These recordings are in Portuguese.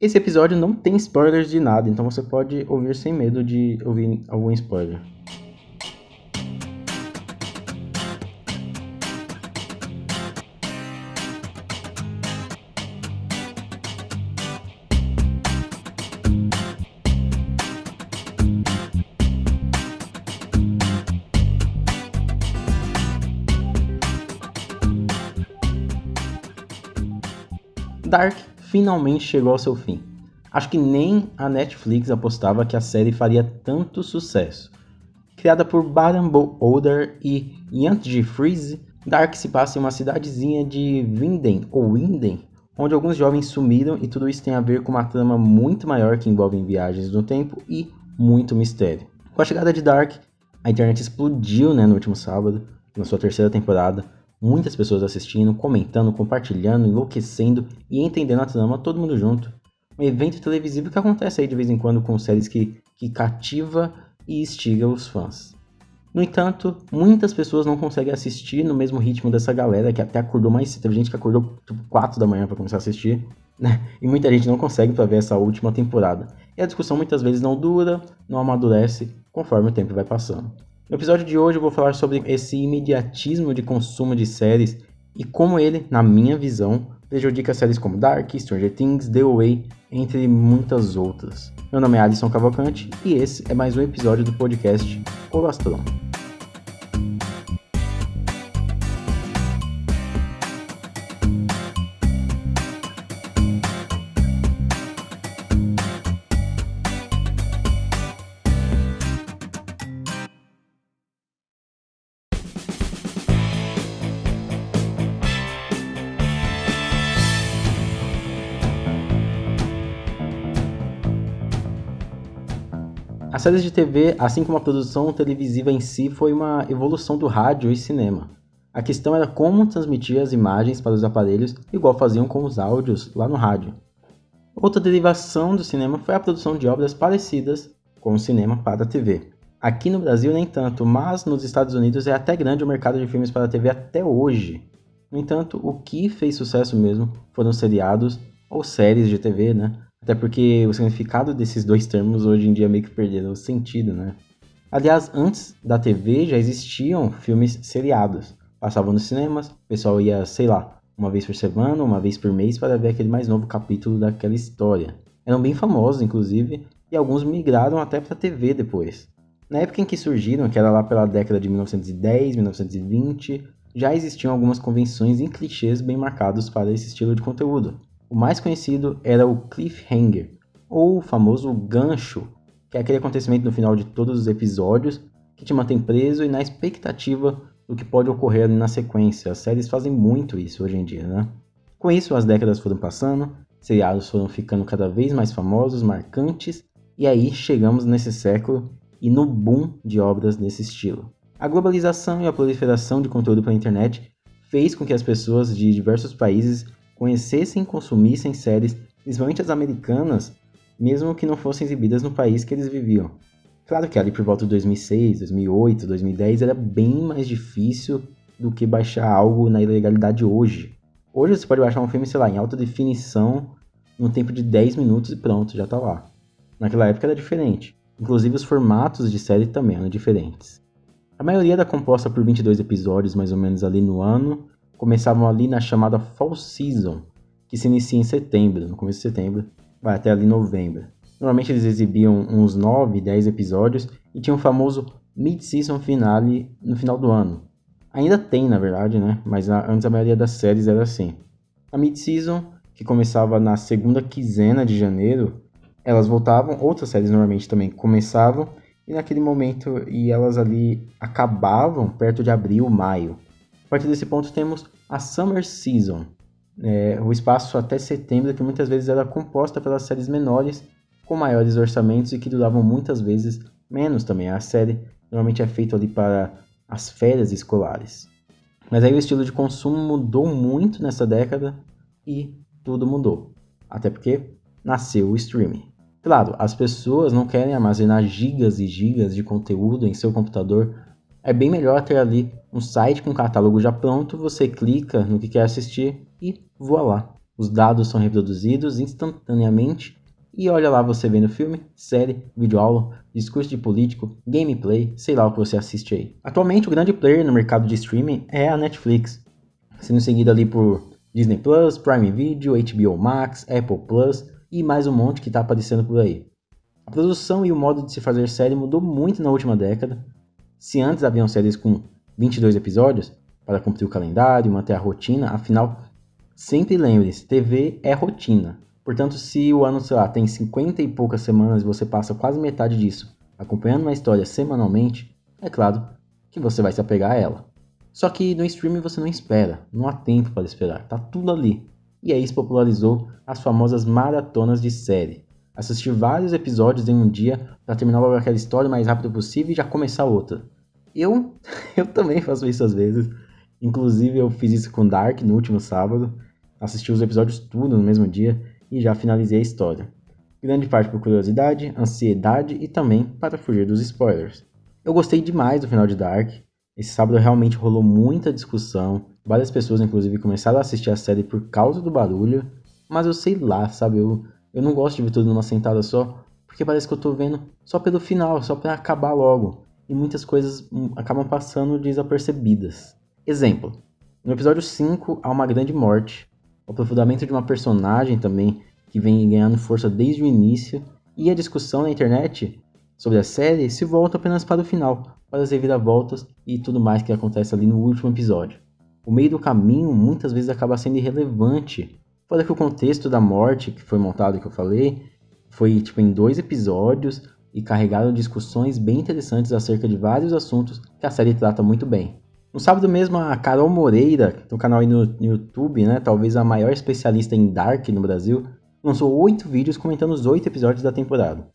Esse episódio não tem spoilers de nada, então você pode ouvir sem medo de ouvir algum spoiler. Dark finalmente chegou ao seu fim. Acho que nem a Netflix apostava que a série faria tanto sucesso. Criada por Baden Oder e Jan Freeze, Dark se passa em uma cidadezinha de Winden ou Winden, onde alguns jovens sumiram e tudo isso tem a ver com uma trama muito maior que envolve viagens no tempo e muito mistério. Com a chegada de Dark, a internet explodiu né, no último sábado, na sua terceira temporada, Muitas pessoas assistindo, comentando, compartilhando, enlouquecendo e entendendo a trama, todo mundo junto. Um evento televisivo que acontece aí de vez em quando com séries que, que cativa e instiga os fãs. No entanto, muitas pessoas não conseguem assistir no mesmo ritmo dessa galera que até acordou mais cedo. Teve gente que acordou tipo 4 da manhã para começar a assistir, né? E muita gente não consegue para ver essa última temporada. E a discussão muitas vezes não dura, não amadurece conforme o tempo vai passando. No episódio de hoje eu vou falar sobre esse imediatismo de consumo de séries e como ele, na minha visão, prejudica séries como Dark, Stranger Things, The Way, entre muitas outras. Meu nome é Alisson Cavalcante e esse é mais um episódio do podcast Colastrão. As séries de TV, assim como a produção televisiva em si, foi uma evolução do rádio e cinema. A questão era como transmitir as imagens para os aparelhos, igual faziam com os áudios lá no rádio. Outra derivação do cinema foi a produção de obras parecidas com o cinema para a TV. Aqui no Brasil nem tanto, mas nos Estados Unidos é até grande o mercado de filmes para a TV até hoje. No entanto, o que fez sucesso mesmo foram seriados ou séries de TV, né? Até porque o significado desses dois termos hoje em dia meio que perderam o sentido, né? Aliás, antes da TV já existiam filmes seriados. Passavam nos cinemas, o pessoal ia, sei lá, uma vez por semana, uma vez por mês para ver aquele mais novo capítulo daquela história. Eram bem famosos, inclusive, e alguns migraram até para a TV depois. Na época em que surgiram, que era lá pela década de 1910, 1920, já existiam algumas convenções e clichês bem marcados para esse estilo de conteúdo. O mais conhecido era o cliffhanger, ou o famoso gancho, que é aquele acontecimento no final de todos os episódios que te mantém preso e na expectativa do que pode ocorrer na sequência. As séries fazem muito isso hoje em dia, né? Com isso, as décadas foram passando, seriados foram ficando cada vez mais famosos, marcantes, e aí chegamos nesse século e no boom de obras nesse estilo. A globalização e a proliferação de conteúdo pela internet fez com que as pessoas de diversos países conhecessem e consumissem séries, principalmente as americanas, mesmo que não fossem exibidas no país que eles viviam. Claro que ali por volta de 2006, 2008, 2010 era bem mais difícil do que baixar algo na ilegalidade hoje. Hoje você pode baixar um filme, sei lá, em alta definição, no tempo de 10 minutos e pronto, já tá lá. Naquela época era diferente. Inclusive os formatos de série também eram diferentes. A maioria era composta por 22 episódios mais ou menos ali no ano, começavam ali na chamada Fall Season, que se inicia em setembro, no começo de setembro, vai até ali novembro. Normalmente eles exibiam uns 9, 10 episódios e tinha o famoso Mid-Season Finale no final do ano. Ainda tem, na verdade, né? Mas antes a maioria das séries era assim. A Mid-Season, que começava na segunda quinzena de janeiro, elas voltavam, outras séries normalmente também começavam, e naquele momento e elas ali acabavam perto de abril, maio. A partir desse ponto temos a Summer Season, é, o espaço até setembro, que muitas vezes era composta pelas séries menores, com maiores orçamentos e que duravam muitas vezes menos também. A série normalmente é feita ali para as férias escolares. Mas aí o estilo de consumo mudou muito nessa década e tudo mudou. Até porque nasceu o streaming. Claro, as pessoas não querem armazenar gigas e gigas de conteúdo em seu computador é bem melhor ter ali um site com catálogo já pronto, você clica no que quer assistir e voa lá. os dados são reproduzidos instantaneamente e olha lá você vendo filme, série, videoaula, discurso de político, gameplay, sei lá o que você assiste aí. Atualmente o grande player no mercado de streaming é a Netflix, sendo seguido ali por Disney Plus, Prime Video, HBO Max, Apple Plus e mais um monte que está aparecendo por aí. A produção e o modo de se fazer série mudou muito na última década. Se antes haviam séries com 22 episódios para cumprir o calendário, manter a rotina, afinal, sempre lembre-se, TV é rotina. Portanto, se o ano, sei lá, tem 50 e poucas semanas e você passa quase metade disso acompanhando uma história semanalmente, é claro que você vai se apegar a ela. Só que no streaming você não espera, não há tempo para esperar, tá tudo ali. E aí isso popularizou as famosas maratonas de série. Assistir vários episódios em um dia para terminar logo aquela história o mais rápido possível e já começar outra. Eu, eu também faço isso às vezes. Inclusive eu fiz isso com Dark no último sábado. Assisti os episódios tudo no mesmo dia e já finalizei a história. Grande parte por curiosidade, ansiedade e também para fugir dos spoilers. Eu gostei demais do final de Dark. Esse sábado realmente rolou muita discussão. Várias pessoas, inclusive, começaram a assistir a série por causa do barulho. Mas eu sei lá, sabe? Eu, eu não gosto de ver tudo numa sentada só. Porque parece que eu tô vendo só pelo final, só para acabar logo. E muitas coisas hum, acabam passando desapercebidas. Exemplo: no episódio 5 há uma grande morte, o aprofundamento de uma personagem também que vem ganhando força desde o início, e a discussão na internet sobre a série se volta apenas para o final, para as reviravoltas e tudo mais que acontece ali no último episódio. O meio do caminho muitas vezes acaba sendo irrelevante, fora que o contexto da morte que foi montado que eu falei foi tipo em dois episódios e carregaram discussões bem interessantes acerca de vários assuntos que a série trata muito bem. No sábado mesmo, a Carol Moreira, do canal aí no, no YouTube, né, talvez a maior especialista em Dark no Brasil, lançou oito vídeos comentando os oito episódios da temporada.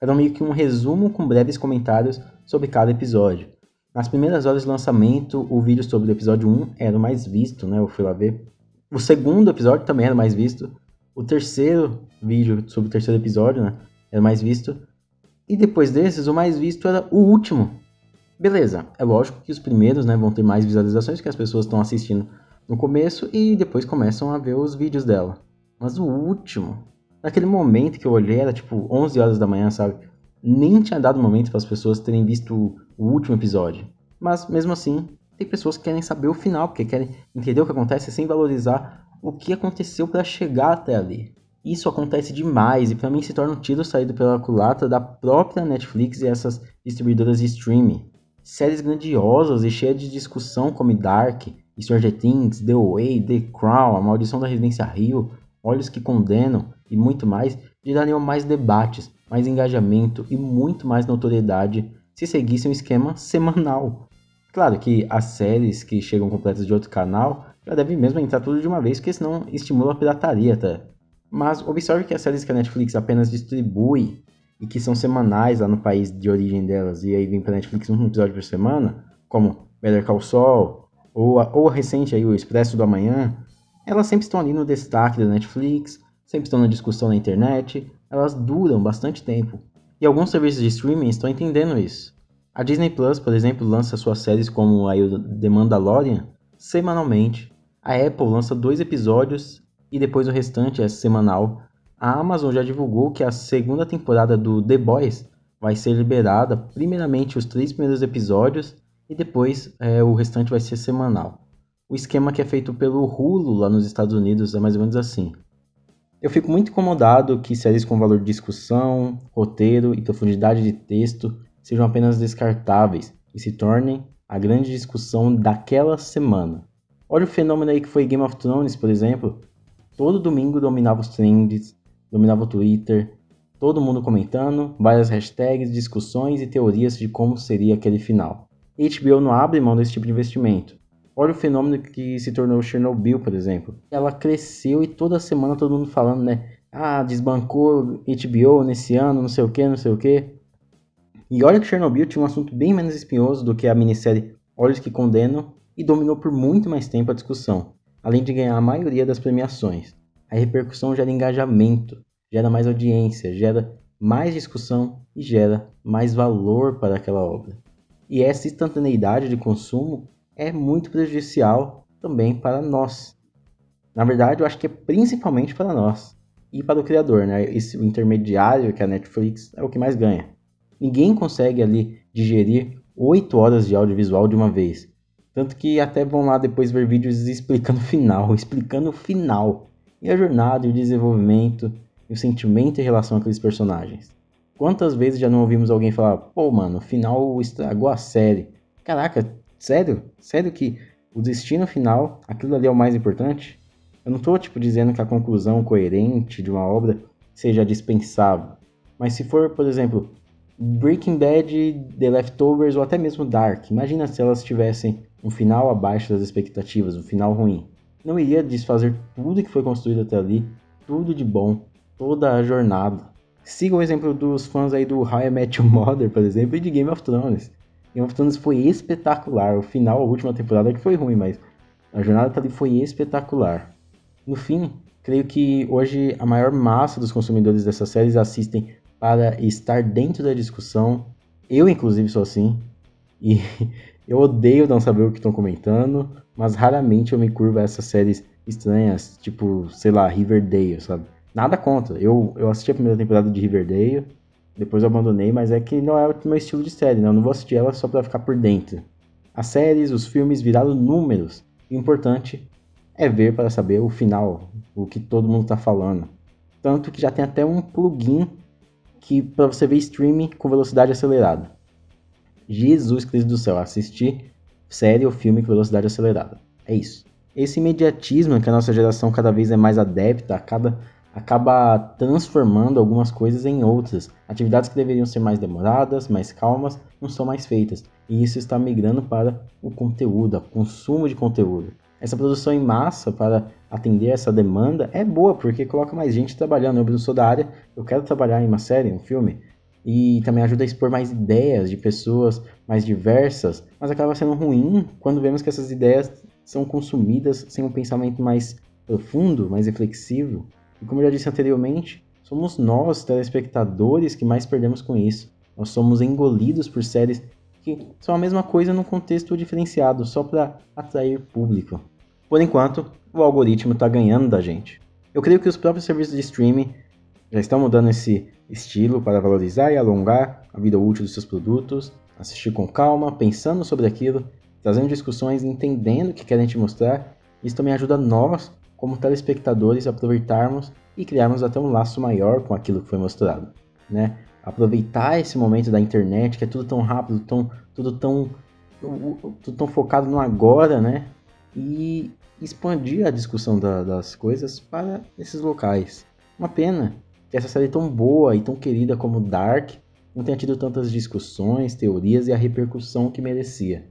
Era meio que um resumo com breves comentários sobre cada episódio. Nas primeiras horas de lançamento, o vídeo sobre o episódio 1 era o mais visto, né? Eu fui lá ver. O segundo episódio também era mais visto. O terceiro vídeo sobre o terceiro episódio, né? Era mais visto. E depois desses, o mais visto era o último, Beleza, é lógico que os primeiros né, vão ter mais visualizações que as pessoas estão assistindo no começo e depois começam a ver os vídeos dela. Mas o último, naquele momento que eu olhei, era tipo 11 horas da manhã, sabe? Nem tinha dado momento para as pessoas terem visto o último episódio. Mas mesmo assim, tem pessoas que querem saber o final, porque querem entender o que acontece sem valorizar o que aconteceu para chegar até ali. Isso acontece demais e para mim se torna um tiro saído pela culatra da própria Netflix e essas distribuidoras de streaming séries grandiosas e cheias de discussão como Dark, Stranger Things, The Way, The Crown, A Maldição da Residência Rio, Olhos que Condenam e muito mais, gerariam mais debates, mais engajamento e muito mais notoriedade se seguissem um esquema semanal. Claro que as séries que chegam completas de outro canal já devem mesmo entrar tudo de uma vez, porque senão estimula a pirataria até. Mas observe que as séries que a Netflix apenas distribui e que são semanais lá no país de origem delas, e aí vem pra Netflix um episódio por semana, como Better Call Saul, ou a, ou a recente aí, o Expresso do Amanhã, elas sempre estão ali no destaque da Netflix, sempre estão na discussão na internet, elas duram bastante tempo. E alguns serviços de streaming estão entendendo isso. A Disney Plus, por exemplo, lança suas séries como a The Mandalorian semanalmente. A Apple lança dois episódios e depois o restante é semanal a Amazon já divulgou que a segunda temporada do The Boys vai ser liberada, primeiramente os três primeiros episódios e depois é, o restante vai ser semanal. O esquema que é feito pelo Hulu lá nos Estados Unidos é mais ou menos assim. Eu fico muito incomodado que séries com valor de discussão, roteiro e profundidade de texto sejam apenas descartáveis e se tornem a grande discussão daquela semana. Olha o fenômeno aí que foi Game of Thrones, por exemplo. Todo domingo dominava os trends, dominava o Twitter, todo mundo comentando, várias hashtags, discussões e teorias de como seria aquele final. HBO não abre mão desse tipo de investimento. Olha o fenômeno que se tornou Chernobyl, por exemplo. Ela cresceu e toda semana todo mundo falando, né? Ah, desbancou HBO nesse ano, não sei o que, não sei o que. E olha que Chernobyl tinha um assunto bem menos espinhoso do que a minissérie Olhos que Condenam e dominou por muito mais tempo a discussão, além de ganhar a maioria das premiações. A repercussão gera engajamento, gera mais audiência, gera mais discussão e gera mais valor para aquela obra. E essa instantaneidade de consumo é muito prejudicial também para nós. Na verdade, eu acho que é principalmente para nós e para o criador, né? Esse intermediário que é a Netflix é o que mais ganha. Ninguém consegue ali digerir 8 horas de audiovisual de uma vez. Tanto que até vão lá depois ver vídeos explicando o final, explicando o final. E a jornada, e o desenvolvimento, e o sentimento em relação àqueles personagens. Quantas vezes já não ouvimos alguém falar, pô, mano, o final estragou a série. Caraca, sério? Sério que o destino final, aquilo ali é o mais importante? Eu não tô, tipo, dizendo que a conclusão coerente de uma obra seja dispensável. Mas se for, por exemplo, Breaking Bad, The Leftovers ou até mesmo Dark, imagina se elas tivessem um final abaixo das expectativas, um final ruim. Não iria desfazer tudo que foi construído até ali, tudo de bom, toda a jornada. Siga o exemplo dos fãs aí do How I Met Your Mother, por exemplo, e de Game of Thrones. Game of Thrones foi espetacular. O final, a última temporada que foi ruim, mas a jornada até ali foi espetacular. No fim, creio que hoje a maior massa dos consumidores dessas séries assistem para estar dentro da discussão. Eu, inclusive, sou assim. E eu odeio não saber o que estão comentando, mas raramente eu me curvo a essas séries estranhas, tipo, sei lá, Riverdale, sabe? Nada contra. Eu, eu assisti a primeira temporada de Riverdale, depois eu abandonei, mas é que não é o meu estilo de série, né? Eu não vou assistir ela só pra ficar por dentro. As séries, os filmes viraram números. O importante é ver para saber o final, o que todo mundo tá falando. Tanto que já tem até um plugin que para você ver streaming com velocidade acelerada. Jesus Cristo do céu, assistir série ou filme com velocidade acelerada. É isso. Esse imediatismo que a nossa geração cada vez é mais adepta, acaba, acaba transformando algumas coisas em outras. Atividades que deveriam ser mais demoradas, mais calmas, não são mais feitas. E isso está migrando para o conteúdo, o consumo de conteúdo. Essa produção em massa para atender essa demanda é boa, porque coloca mais gente trabalhando. Eu sou da área, eu quero trabalhar em uma série, um filme, e também ajuda a expor mais ideias de pessoas mais diversas, mas acaba sendo ruim quando vemos que essas ideias são consumidas sem um pensamento mais profundo, mais reflexivo. E como eu já disse anteriormente, somos nós, telespectadores, que mais perdemos com isso. Nós somos engolidos por séries que são a mesma coisa num contexto diferenciado, só para atrair público. Por enquanto, o algoritmo está ganhando da gente. Eu creio que os próprios serviços de streaming já estão mudando esse estilo para valorizar e alongar a vida útil dos seus produtos, assistir com calma, pensando sobre aquilo, trazendo discussões, entendendo o que querem te mostrar. Isso também ajuda nós, como telespectadores, a aproveitarmos e criarmos até um laço maior com aquilo que foi mostrado, né? aproveitar esse momento da internet, que é tudo tão rápido, tão, tudo tão, tudo tão focado no agora, né? E expandir a discussão da, das coisas para esses locais. Uma pena que essa série tão boa e tão querida como Dark não tenha tido tantas discussões, teorias e a repercussão que merecia.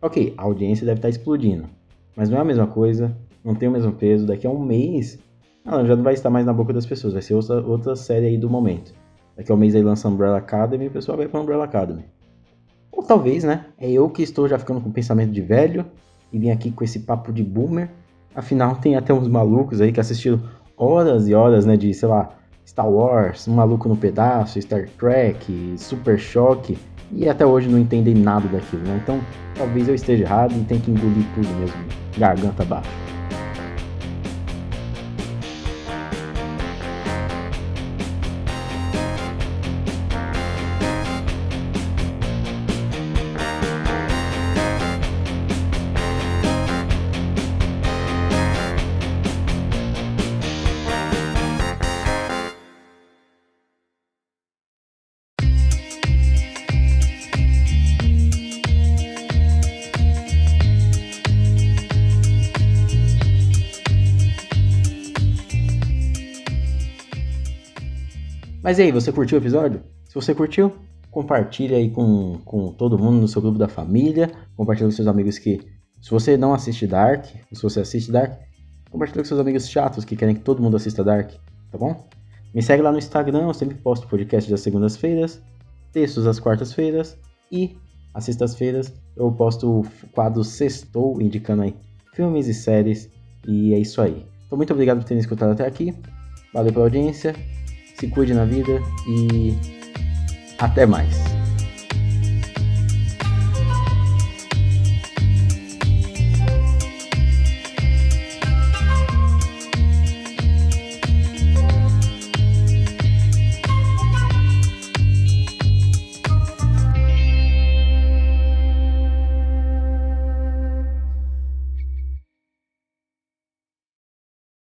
Ok, a audiência deve estar explodindo, mas não é a mesma coisa, não tem o mesmo peso. Daqui a um mês, ela já não vai estar mais na boca das pessoas, vai ser outra, outra série aí do momento. Daqui a um mês aí lança Umbrella Academy e o pessoal vai pra Umbrella Academy. Ou talvez, né? É eu que estou já ficando com pensamento de velho e vim aqui com esse papo de boomer. Afinal, tem até uns malucos aí que assistiram horas e horas, né? De, sei lá, Star Wars, Um Maluco no Pedaço, Star Trek, Super Choque. E até hoje não entendem nada daquilo, né? Então, talvez eu esteja errado e tenha que engolir tudo mesmo. Garganta abaixo. Mas e aí, você curtiu o episódio? Se você curtiu, compartilha aí com, com todo mundo no seu grupo da família, compartilha com seus amigos que, se você não assiste Dark, se você assiste Dark, compartilha com seus amigos chatos que querem que todo mundo assista Dark, tá bom? Me segue lá no Instagram, eu sempre posto podcast das segundas-feiras, textos às quartas-feiras e às sextas-feiras eu posto o quadro Sextou, indicando aí filmes e séries, e é isso aí. Então muito obrigado por terem escutado até aqui, valeu pela audiência, se cuide na vida e até mais.